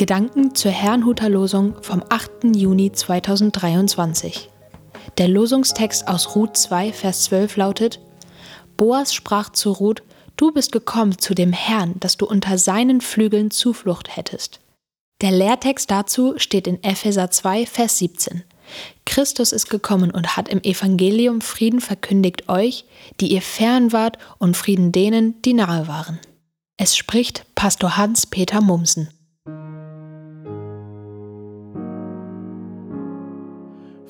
Gedanken zur Herrnhuter Losung vom 8. Juni 2023. Der Losungstext aus Ruth 2, Vers 12 lautet: Boas sprach zu Ruth: Du bist gekommen zu dem Herrn, dass du unter seinen Flügeln Zuflucht hättest. Der Lehrtext dazu steht in Epheser 2, Vers 17. Christus ist gekommen und hat im Evangelium Frieden verkündigt euch, die ihr fern wart, und Frieden denen, die nahe waren. Es spricht Pastor Hans-Peter Mumsen.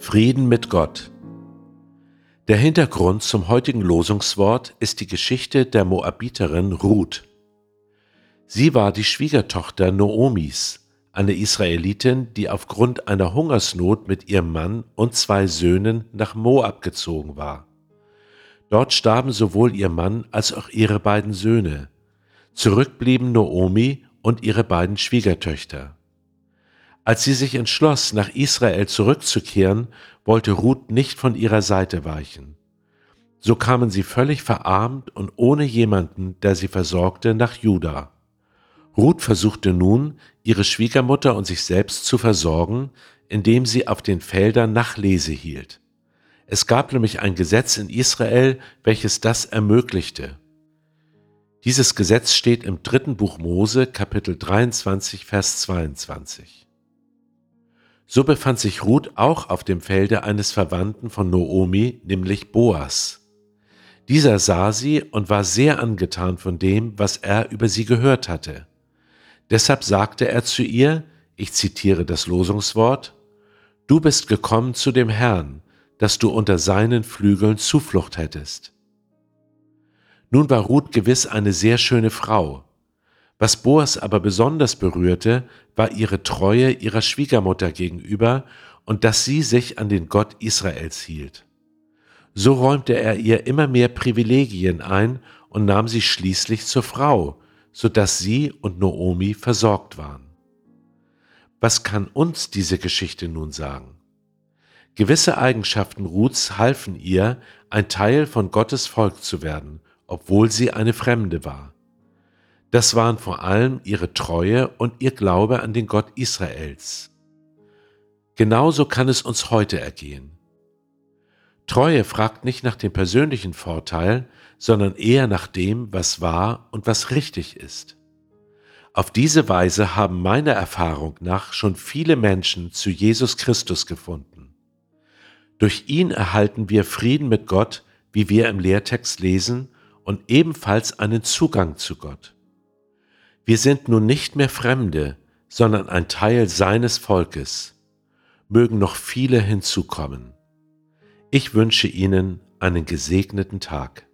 Frieden mit Gott. Der Hintergrund zum heutigen Losungswort ist die Geschichte der Moabiterin Ruth. Sie war die Schwiegertochter Noomis, eine Israelitin, die aufgrund einer Hungersnot mit ihrem Mann und zwei Söhnen nach Moab gezogen war. Dort starben sowohl ihr Mann als auch ihre beiden Söhne. Zurück blieben Noomi und ihre beiden Schwiegertöchter. Als sie sich entschloss, nach Israel zurückzukehren, wollte Ruth nicht von ihrer Seite weichen. So kamen sie völlig verarmt und ohne jemanden, der sie versorgte, nach Juda. Ruth versuchte nun, ihre Schwiegermutter und sich selbst zu versorgen, indem sie auf den Feldern Nachlese hielt. Es gab nämlich ein Gesetz in Israel, welches das ermöglichte. Dieses Gesetz steht im dritten Buch Mose, Kapitel 23, Vers 22. So befand sich Ruth auch auf dem Felde eines Verwandten von Noomi, nämlich Boas. Dieser sah sie und war sehr angetan von dem, was er über sie gehört hatte. Deshalb sagte er zu ihr, ich zitiere das Losungswort, Du bist gekommen zu dem Herrn, dass du unter seinen Flügeln Zuflucht hättest. Nun war Ruth gewiss eine sehr schöne Frau, was Boas aber besonders berührte, war ihre Treue ihrer Schwiegermutter gegenüber und dass sie sich an den Gott Israels hielt. So räumte er ihr immer mehr Privilegien ein und nahm sie schließlich zur Frau, so dass sie und Noomi versorgt waren. Was kann uns diese Geschichte nun sagen? Gewisse Eigenschaften Ruths halfen ihr, ein Teil von Gottes Volk zu werden, obwohl sie eine Fremde war. Das waren vor allem ihre Treue und ihr Glaube an den Gott Israels. Genauso kann es uns heute ergehen. Treue fragt nicht nach dem persönlichen Vorteil, sondern eher nach dem, was wahr und was richtig ist. Auf diese Weise haben meiner Erfahrung nach schon viele Menschen zu Jesus Christus gefunden. Durch ihn erhalten wir Frieden mit Gott, wie wir im Lehrtext lesen, und ebenfalls einen Zugang zu Gott. Wir sind nun nicht mehr Fremde, sondern ein Teil seines Volkes. Mögen noch viele hinzukommen. Ich wünsche Ihnen einen gesegneten Tag.